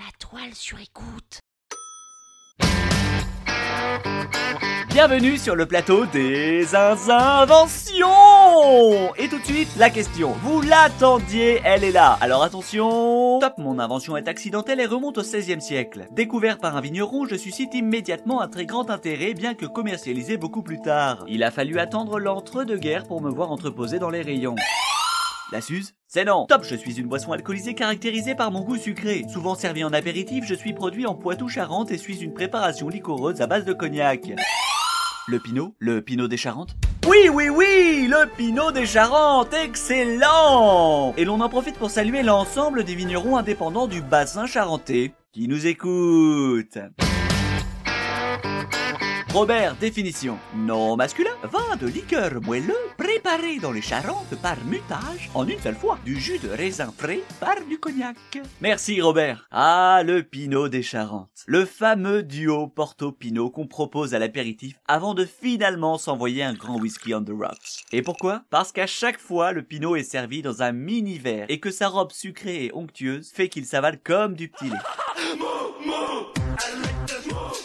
La toile sur écoute. Bienvenue sur le plateau des inventions Et tout de suite, la question. Vous l'attendiez, elle est là. Alors attention Top, mon invention est accidentelle et remonte au 16e siècle. Découvert par un vigneron, je suscite immédiatement un très grand intérêt, bien que commercialisé beaucoup plus tard. Il a fallu attendre l'entre-deux-guerres pour me voir entreposé dans les rayons. La Suze C'est non Top, je suis une boisson alcoolisée caractérisée par mon goût sucré. Souvent servi en apéritif, je suis produit en Poitou-Charentes et suis une préparation liquoreuse à base de cognac. Le Pinot Le Pinot des Charentes? Oui, oui, oui, le Pinot des Charentes, excellent Et l'on en profite pour saluer l'ensemble des vignerons indépendants du bassin charentais qui nous écoutent. Robert, définition. Non masculin, vin de liqueur moelleux préparé dans les Charentes par mutage en une seule fois du jus de raisin frais par du cognac. Merci Robert. Ah, le Pinot des Charentes. Le fameux duo Porto-Pinot qu'on propose à l'apéritif avant de finalement s'envoyer un grand whisky on the rocks. Et pourquoi? Parce qu'à chaque fois, le Pinot est servi dans un mini verre et que sa robe sucrée et onctueuse fait qu'il s'avale comme du petit lait.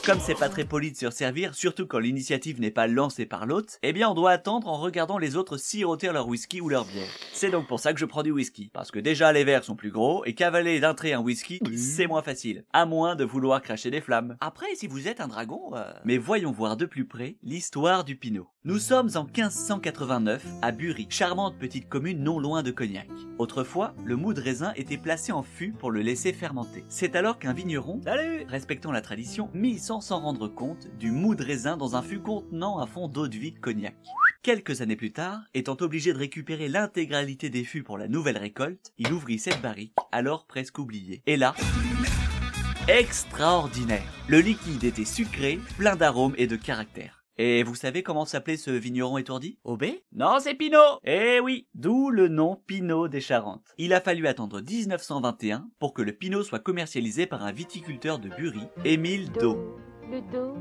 Comme c'est pas très poli de se servir, surtout quand l'initiative n'est pas lancée par l'hôte, eh bien on doit attendre en regardant les autres siroter leur whisky ou leur bière. C'est donc pour ça que je prends du whisky. Parce que déjà les verres sont plus gros, et cavaler d'un trait un whisky, c'est moins facile. À moins de vouloir cracher des flammes. Après, si vous êtes un dragon... euh, Mais voyons voir de plus près l'histoire du Pinot. Nous sommes en 1589 à Bury, charmante petite commune non loin de Cognac. Autrefois, le mou de raisin était placé en fût pour le laisser fermenter. C'est alors qu'un vigneron, salut, respectant la tradition, mit sans s'en rendre compte du mou de raisin dans un fût contenant un fond d'eau de vie de cognac. Quelques années plus tard, étant obligé de récupérer l'intégralité des fûts pour la nouvelle récolte, il ouvrit cette barrique, alors presque oubliée. Et là, extraordinaire. Le liquide était sucré, plein d'arômes et de caractère. Et vous savez comment s'appelait ce vigneron étourdi? Aubé? Non, c'est Pinot Eh oui, d'où le nom Pinot des Charentes. Il a fallu attendre 1921 pour que le Pinot soit commercialisé par un viticulteur de Bury, Émile Dau. Le dos,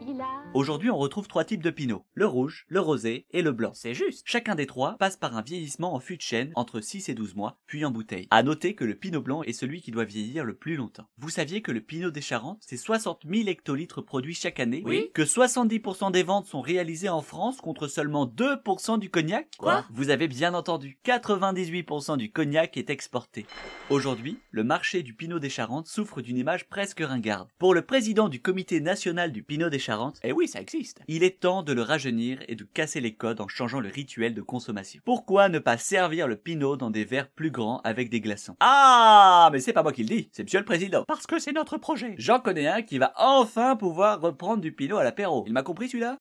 il a. Aujourd'hui, on retrouve trois types de Pinot. Le rouge, le rosé et le blanc. C'est juste. Chacun des trois passe par un vieillissement en fût de chêne entre 6 et 12 mois, puis en bouteille. À noter que le Pinot blanc est celui qui doit vieillir le plus longtemps. Vous saviez que le Pinot des Charentes, c'est 60 000 hectolitres produits chaque année? Oui. Que 70% des ventes sont réalisées en France contre seulement 2% du cognac? Quoi? Vous avez bien entendu. 98% du cognac est exporté. Aujourd'hui, le marché du Pinot des Charentes souffre d'une image presque ringarde. Pour le président du comité national du Pinot des Charentes, oui, ça existe. Il est temps de le rajeunir et de casser les codes en changeant le rituel de consommation. Pourquoi ne pas servir le Pinot dans des verres plus grands avec des glaçons? Ah, mais c'est pas moi qui le dis, c'est monsieur le président. Parce que c'est notre projet. J'en connais un qui va enfin pouvoir reprendre du Pinot à l'apéro. Il m'a compris celui-là?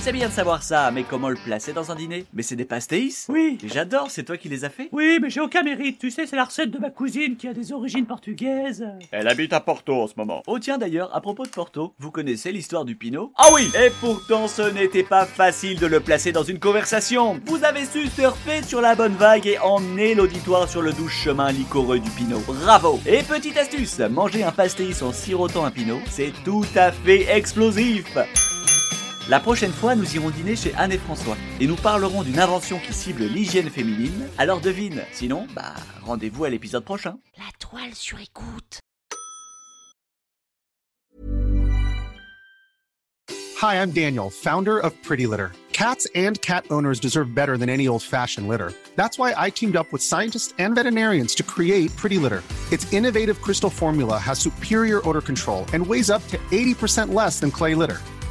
C'est bien de savoir ça, mais comment le placer dans un dîner? Mais c'est des pastéis Oui. J'adore, c'est toi qui les as fait Oui, mais j'ai aucun mérite. Tu sais, c'est la recette de ma cousine qui a des origines portugaises. Elle habite à Porto en ce moment. Oh tiens d'ailleurs, à propos de Porto, vous connaissez l'histoire du Pinot? Ah oui Et pourtant ce n'était pas facile de le placer dans une conversation Vous avez su surfer sur la bonne vague et emmener l'auditoire sur le doux chemin liquoreux du Pinot. Bravo Et petite astuce, manger un pastéis en sirotant un Pinot, c'est tout à fait explosif la prochaine fois, nous irons dîner chez Anne et François et nous parlerons d'une invention qui cible l'hygiène féminine. Alors devine, sinon, bah, rendez-vous à l'épisode prochain. La toile sur écoute. Hi, I'm Daniel, founder of Pretty Litter. Cats and cat owners deserve better than any old fashioned litter. That's why I teamed up with scientists and veterinarians to create Pretty Litter. Its innovative crystal formula has superior odor control and weighs up to 80% less than clay litter.